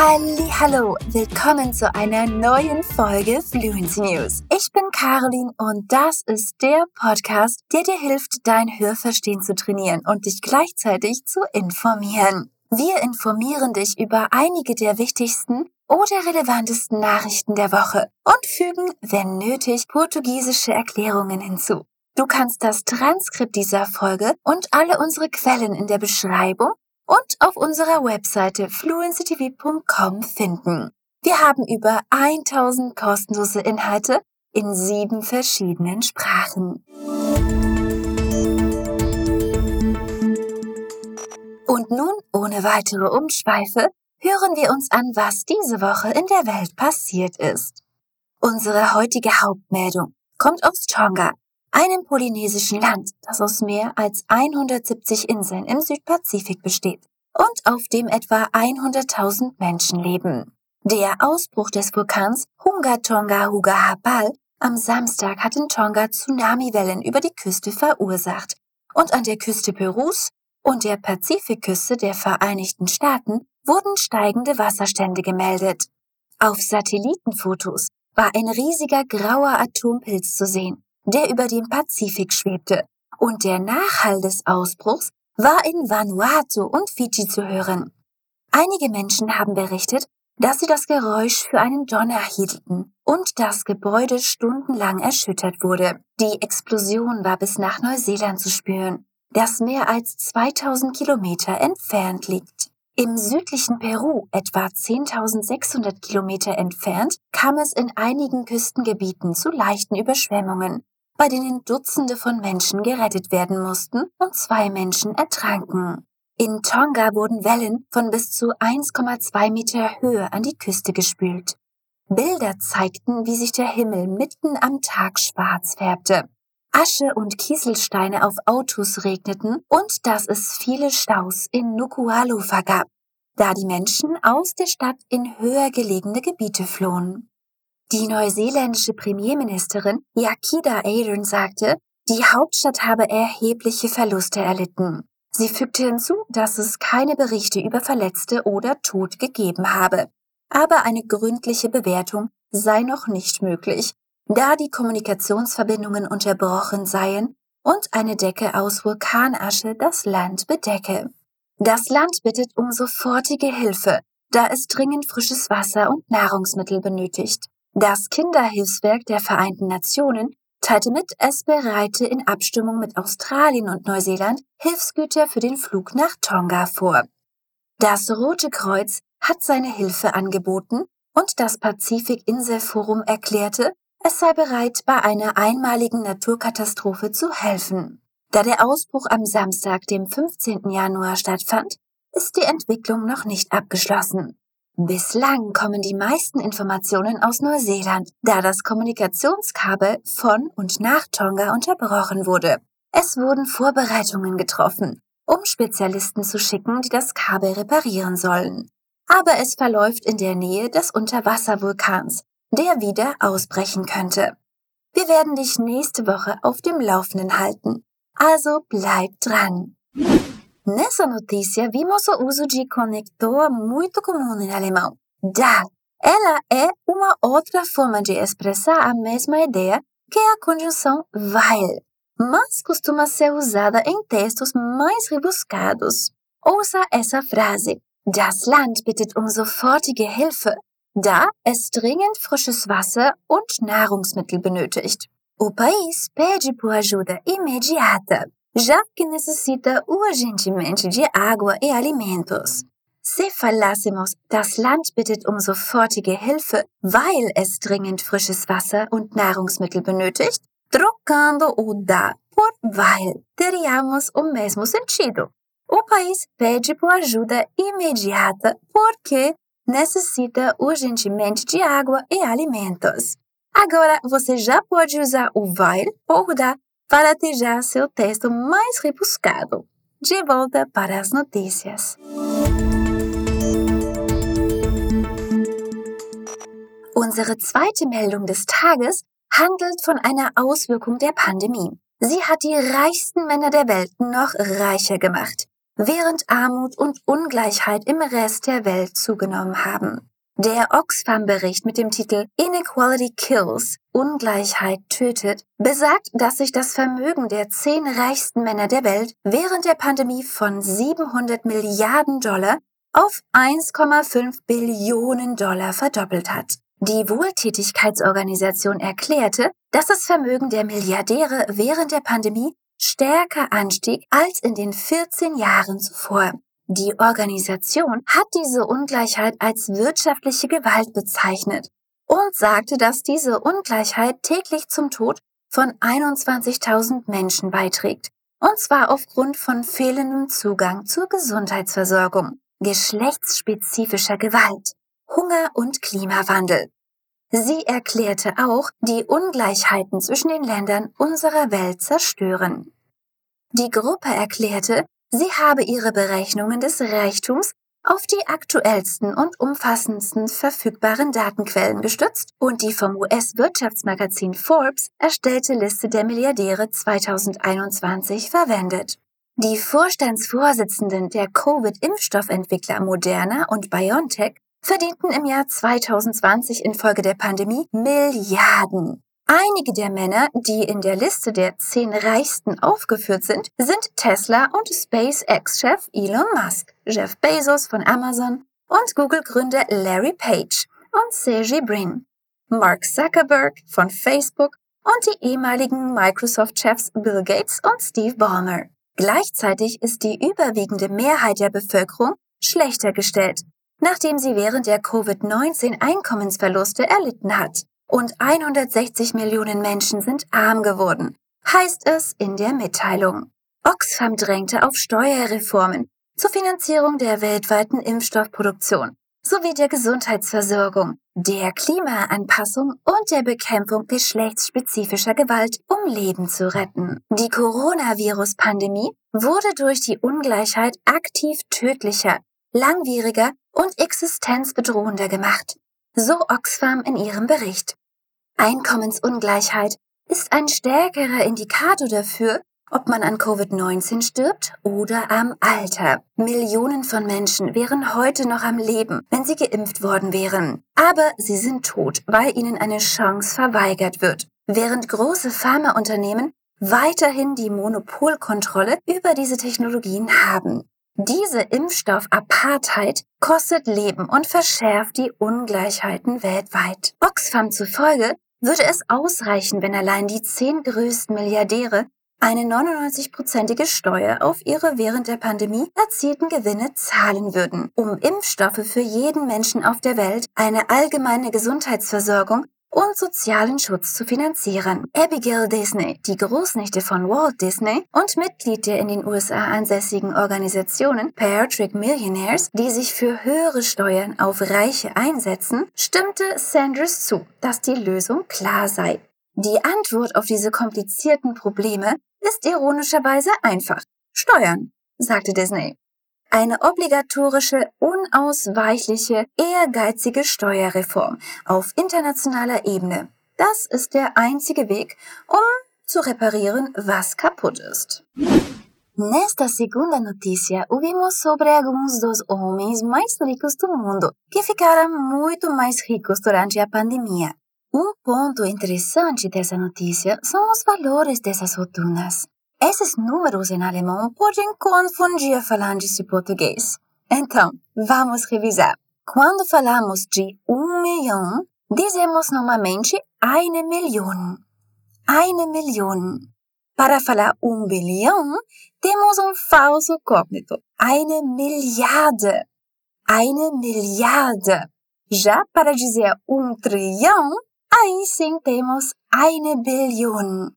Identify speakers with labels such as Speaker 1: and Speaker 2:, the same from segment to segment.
Speaker 1: Hallo, willkommen zu einer neuen Folge Fluency News. Ich bin Caroline und das ist der Podcast, der dir hilft, dein Hörverstehen zu trainieren und dich gleichzeitig zu informieren. Wir informieren dich über einige der wichtigsten oder relevantesten Nachrichten der Woche und fügen, wenn nötig, portugiesische Erklärungen hinzu. Du kannst das Transkript dieser Folge und alle unsere Quellen in der Beschreibung und auf unserer Webseite fluencytv.com finden. Wir haben über 1000 kostenlose Inhalte in sieben verschiedenen Sprachen. Und nun, ohne weitere Umschweife, hören wir uns an, was diese Woche in der Welt passiert ist. Unsere heutige Hauptmeldung kommt aus Tonga, einem polynesischen Land, das aus mehr als 170 Inseln im Südpazifik besteht und auf dem etwa 100.000 Menschen leben. Der Ausbruch des Vulkans Hunga Tonga Huga Hapal am Samstag hat in Tonga Tsunamiwellen über die Küste verursacht und an der Küste Perus und der Pazifikküste der Vereinigten Staaten wurden steigende Wasserstände gemeldet. Auf Satellitenfotos war ein riesiger grauer Atompilz zu sehen, der über dem Pazifik schwebte, und der Nachhall des Ausbruchs war in Vanuatu und Fiji zu hören. Einige Menschen haben berichtet, dass sie das Geräusch für einen Donner hielten und das Gebäude stundenlang erschüttert wurde. Die Explosion war bis nach Neuseeland zu spüren, das mehr als 2000 Kilometer entfernt liegt. Im südlichen Peru, etwa 10.600 Kilometer entfernt, kam es in einigen Küstengebieten zu leichten Überschwemmungen, bei denen Dutzende von Menschen gerettet werden mussten und zwei Menschen ertranken. In Tonga wurden Wellen von bis zu 1,2 Meter Höhe an die Küste gespült. Bilder zeigten, wie sich der Himmel mitten am Tag schwarz färbte. Asche und Kieselsteine auf Autos regneten und dass es viele Staus in Nukualu vergab, da die Menschen aus der Stadt in höher gelegene Gebiete flohen. Die neuseeländische Premierministerin Yakida Ardern sagte, die Hauptstadt habe erhebliche Verluste erlitten. Sie fügte hinzu, dass es keine Berichte über Verletzte oder Tod gegeben habe. Aber eine gründliche Bewertung sei noch nicht möglich, da die Kommunikationsverbindungen unterbrochen seien und eine Decke aus Vulkanasche das Land bedecke. Das Land bittet um sofortige Hilfe, da es dringend frisches Wasser und Nahrungsmittel benötigt. Das Kinderhilfswerk der Vereinten Nationen teilte mit, es bereite in Abstimmung mit Australien und Neuseeland Hilfsgüter für den Flug nach Tonga vor. Das Rote Kreuz hat seine Hilfe angeboten und das Pazifik-Inselforum erklärte, es sei bereit, bei einer einmaligen Naturkatastrophe zu helfen. Da der Ausbruch am Samstag, dem 15. Januar stattfand, ist die Entwicklung noch nicht abgeschlossen. Bislang kommen die meisten Informationen aus Neuseeland, da das Kommunikationskabel von und nach Tonga unterbrochen wurde. Es wurden Vorbereitungen getroffen, um Spezialisten zu schicken, die das Kabel reparieren sollen. Aber es verläuft in der Nähe des Unterwasservulkans, der wieder ausbrechen könnte. Wir werden dich nächste Woche auf dem Laufenden halten, also bleib dran. Nessa notícia, vimos o uso de conector muito comum em alemão. Da. Ela é uma outra forma de expressar a mesma ideia que a conjunção weil, mas costuma ser usada em textos mais rebuscados. Ouça essa frase. Das Land bittet um sofortige Hilfe, da es dringend frisches Wasser und Nahrungsmittel benötigt. O país pede por ajuda imediata já que necessita urgentemente de água e alimentos. Se falássemos, das Land bittet um sofortige Hilfe, weil es dringend frisches Wasser und Nahrungsmittel benötigt, trocando o da por weil, teríamos o mesmo sentido. O país pede por ajuda imediata porque necessita urgentemente de água e alimentos. Agora, você já pode usar o weil ou da já seu texto mais rebuscado. De volta para as notícias. Unsere zweite Meldung des Tages handelt von einer Auswirkung der Pandemie. Sie hat die reichsten Männer der Welt noch reicher gemacht. während Armut und Ungleichheit im Rest der Welt zugenommen haben. Der Oxfam-Bericht mit dem Titel Inequality Kills Ungleichheit tötet besagt, dass sich das Vermögen der zehn reichsten Männer der Welt während der Pandemie von 700 Milliarden Dollar auf 1,5 Billionen Dollar verdoppelt hat. Die Wohltätigkeitsorganisation erklärte, dass das Vermögen der Milliardäre während der Pandemie stärker anstieg als in den 14 Jahren zuvor. Die Organisation hat diese Ungleichheit als wirtschaftliche Gewalt bezeichnet und sagte, dass diese Ungleichheit täglich zum Tod von 21.000 Menschen beiträgt, und zwar aufgrund von fehlendem Zugang zur Gesundheitsversorgung, geschlechtsspezifischer Gewalt, Hunger und Klimawandel. Sie erklärte auch, die Ungleichheiten zwischen den Ländern unserer Welt zerstören. Die Gruppe erklärte, sie habe ihre Berechnungen des Reichtums auf die aktuellsten und umfassendsten verfügbaren Datenquellen gestützt und die vom US-Wirtschaftsmagazin Forbes erstellte Liste der Milliardäre 2021 verwendet. Die Vorstandsvorsitzenden der Covid-Impfstoffentwickler Moderna und BioNTech verdienten im Jahr 2020 infolge der Pandemie Milliarden. Einige der Männer, die in der Liste der zehn reichsten aufgeführt sind, sind Tesla und SpaceX-Chef Elon Musk, Jeff Bezos von Amazon und Google-Gründer Larry Page und Sergey Brin, Mark Zuckerberg von Facebook und die ehemaligen Microsoft-Chefs Bill Gates und Steve Ballmer. Gleichzeitig ist die überwiegende Mehrheit der Bevölkerung schlechter gestellt nachdem sie während der Covid-19 Einkommensverluste erlitten hat. Und 160 Millionen Menschen sind arm geworden, heißt es in der Mitteilung. Oxfam drängte auf Steuerreformen zur Finanzierung der weltweiten Impfstoffproduktion sowie der Gesundheitsversorgung, der Klimaanpassung und der Bekämpfung geschlechtsspezifischer Gewalt, um Leben zu retten. Die Coronavirus-Pandemie wurde durch die Ungleichheit aktiv tödlicher, langwieriger und existenzbedrohender gemacht, so Oxfam in ihrem Bericht. Einkommensungleichheit ist ein stärkerer Indikator dafür, ob man an Covid-19 stirbt oder am Alter. Millionen von Menschen wären heute noch am Leben, wenn sie geimpft worden wären. Aber sie sind tot, weil ihnen eine Chance verweigert wird. Während große Pharmaunternehmen weiterhin die Monopolkontrolle über diese Technologien haben. Diese Impfstoff-Apartheid kostet Leben und verschärft die Ungleichheiten weltweit. Oxfam zufolge würde es ausreichen, wenn allein die zehn größten Milliardäre eine 99-prozentige Steuer auf ihre während der Pandemie erzielten Gewinne zahlen würden, um Impfstoffe für jeden Menschen auf der Welt, eine allgemeine Gesundheitsversorgung und sozialen Schutz zu finanzieren. Abigail Disney, die Großnichte von Walt Disney und Mitglied der in den USA ansässigen Organisationen Patrick Millionaires, die sich für höhere Steuern auf Reiche einsetzen, stimmte Sanders zu, dass die Lösung klar sei. Die Antwort auf diese komplizierten Probleme ist ironischerweise einfach. Steuern, sagte Disney. Eine obligatorische, unausweichliche, ehrgeizige Steuerreform auf internationaler Ebene. Das ist der einzige Weg, um zu reparieren, was kaputt ist.
Speaker 2: Nesta segunda notícia, ouvimos sobre alguns dos homens mais ricos do mundo, que ficaram muito mais ricos durante a pandemia. Um ponto interessante dessa notícia são os valores dessas fortunas. Esses números em alemão podem confundir falantes de português. Então, vamos revisar. Quando falamos de um milhão, dizemos normalmente eine Million. Eine Million. Para falar um bilhão, temos um falso cognito. Eine Milliarde. Eine Milliarde. Já para dizer um trilhão, aí sim temos eine Billion.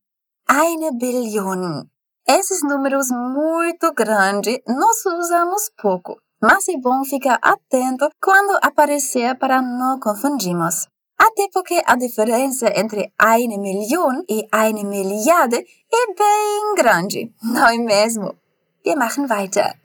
Speaker 2: Eine Billion. Esses números muito grandes nós usamos pouco, mas é bom ficar atento quando aparecer para não confundirmos. Até porque a diferença entre eine Million e eine Milliarde é bem grande, não é mesmo? Wir machen weiter.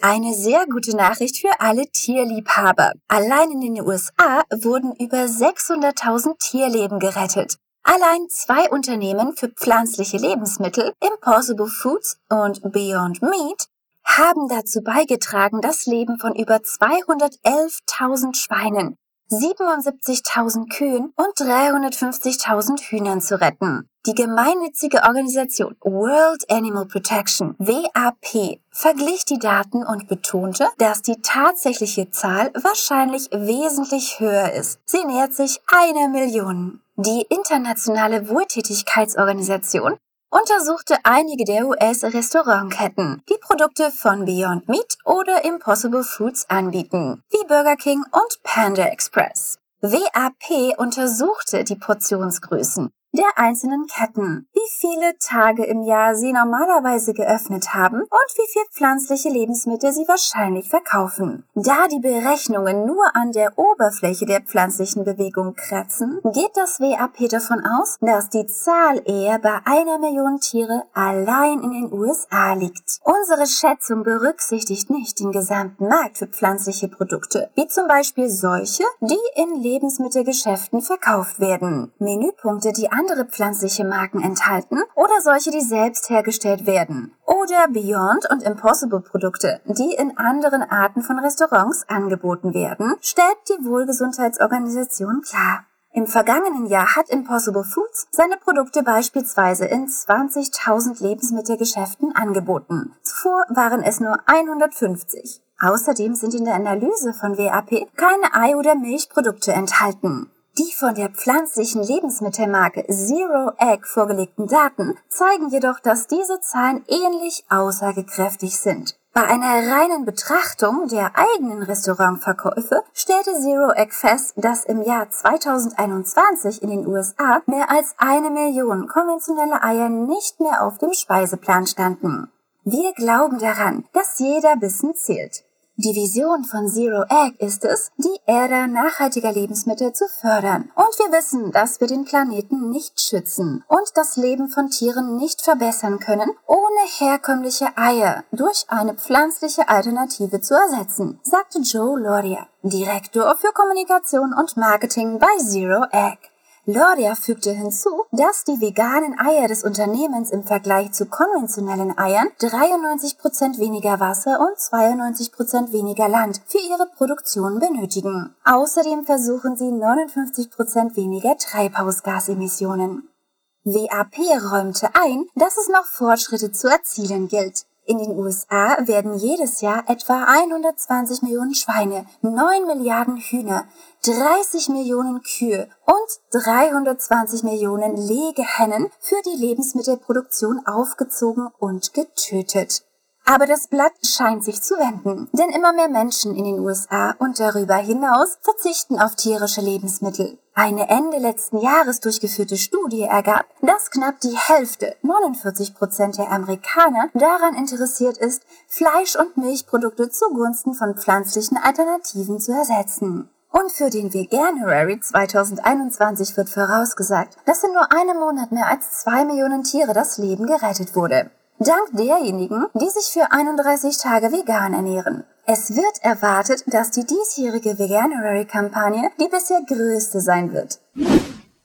Speaker 1: Eine sehr gute Nachricht für alle Tierliebhaber. Allein in den USA wurden über 600.000 Tierleben gerettet.
Speaker 2: Allein zwei Unternehmen für pflanzliche Lebensmittel, Impossible Foods und Beyond Meat, haben dazu beigetragen, das Leben von über 211.000 Schweinen, 77.000 Kühen und 350.000 Hühnern zu retten. Die gemeinnützige Organisation World Animal Protection WAP verglich die Daten und betonte, dass die tatsächliche Zahl wahrscheinlich wesentlich höher ist. Sie nähert sich einer Million. Die internationale Wohltätigkeitsorganisation untersuchte einige der US-Restaurantketten, die Produkte von Beyond Meat oder Impossible Foods anbieten, wie Burger King und Panda Express. WAP untersuchte die Portionsgrößen der einzelnen Ketten, wie viele Tage im Jahr sie normalerweise geöffnet haben und wie viel pflanzliche Lebensmittel sie wahrscheinlich verkaufen. Da die Berechnungen nur an der Oberfläche der pflanzlichen Bewegung kratzen, geht das WAP davon aus, dass die Zahl eher bei einer Million Tiere allein in den USA liegt. Unsere Schätzung berücksichtigt nicht den gesamten Markt für pflanzliche Produkte, wie zum Beispiel solche, die in Lebensmittelgeschäften verkauft werden. Menüpunkte, die andere pflanzliche Marken enthalten oder solche, die selbst hergestellt werden. Oder Beyond und Impossible Produkte, die in anderen Arten von Restaurants angeboten werden, stellt die Wohlgesundheitsorganisation klar. Im vergangenen Jahr hat Impossible Foods seine Produkte beispielsweise in 20.000 Lebensmittelgeschäften angeboten. Zuvor waren es nur 150. Außerdem sind in der Analyse von WAP keine Ei- oder Milchprodukte enthalten. Die von der pflanzlichen Lebensmittelmarke Zero Egg vorgelegten Daten zeigen jedoch, dass diese Zahlen ähnlich aussagekräftig sind. Bei einer reinen Betrachtung der eigenen Restaurantverkäufe stellte Zero Egg fest, dass im Jahr 2021 in den USA mehr als eine Million konventionelle Eier nicht mehr auf dem Speiseplan standen. Wir glauben daran, dass jeder Bissen zählt. Die Vision von Zero Egg ist es, die Ära nachhaltiger Lebensmittel zu fördern. Und wir wissen, dass wir den Planeten nicht schützen und das Leben von Tieren nicht verbessern können, ohne herkömmliche Eier durch eine pflanzliche Alternative zu ersetzen, sagte Joe Loria, Direktor für Kommunikation und Marketing bei Zero Egg. Loria fügte hinzu, dass die veganen Eier des Unternehmens im Vergleich zu konventionellen Eiern 93% weniger Wasser und 92% weniger Land für ihre Produktion benötigen. Außerdem versuchen sie 59% weniger Treibhausgasemissionen. WAP räumte ein, dass es noch Fortschritte zu erzielen gilt. In den USA werden jedes Jahr etwa 120 Millionen Schweine, 9 Milliarden Hühner, 30 Millionen Kühe und 320 Millionen Legehennen für die Lebensmittelproduktion aufgezogen und getötet. Aber das Blatt scheint sich zu wenden, denn immer mehr Menschen in den USA und darüber hinaus verzichten auf tierische Lebensmittel. Eine Ende letzten Jahres durchgeführte Studie ergab, dass knapp die Hälfte, 49 Prozent der Amerikaner, daran interessiert ist, Fleisch- und Milchprodukte zugunsten von pflanzlichen Alternativen zu ersetzen. Und für den Veganuary 2021 wird vorausgesagt, dass in nur einem Monat mehr als zwei Millionen Tiere das Leben gerettet wurde. Dank derjenigen, die sich für 31 Tage vegan ernähren. Es wird erwartet, dass die diesjährige Veganuary-Kampagne die bisher größte sein wird.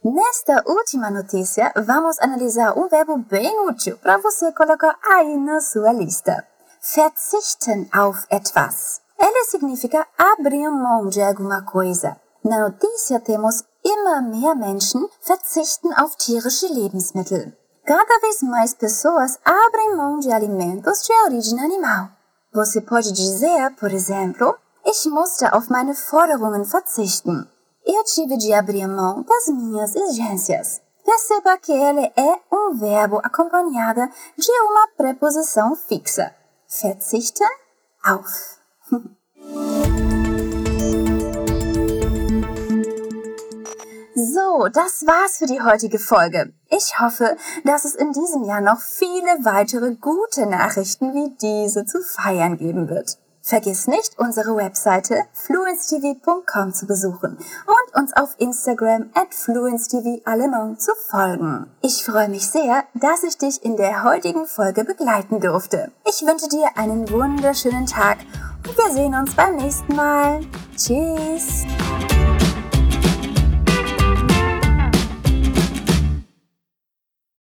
Speaker 2: Nesta última notícia, vamos analisar um verbo bem útil para você colocar aí na sua lista. Verzichten auf etwas. Ele significa abrir mão de alguma coisa. Na notícia temos immer mehr Menschen verzichten auf tierische Lebensmittel. Cada vez mais pessoas abrem mão de alimentos de origem animal. Você pode dizer, por exemplo, ich musste auf meine Forderungen verzichten. Eu tive de abrir mão das minhas exigências. Perceba que ele é um verbo acompanhado de uma preposição fixa. Verzichten auf. So, das war's für die heutige Folge. Ich hoffe, dass es in diesem Jahr noch viele weitere gute Nachrichten wie diese zu feiern geben wird. Vergiss nicht, unsere Webseite fluencetv.com zu besuchen und uns auf Instagram at fluencetv zu folgen. Ich freue mich sehr, dass ich dich in der heutigen Folge begleiten durfte. Ich wünsche dir einen wunderschönen Tag und wir sehen uns beim nächsten Mal. Tschüss!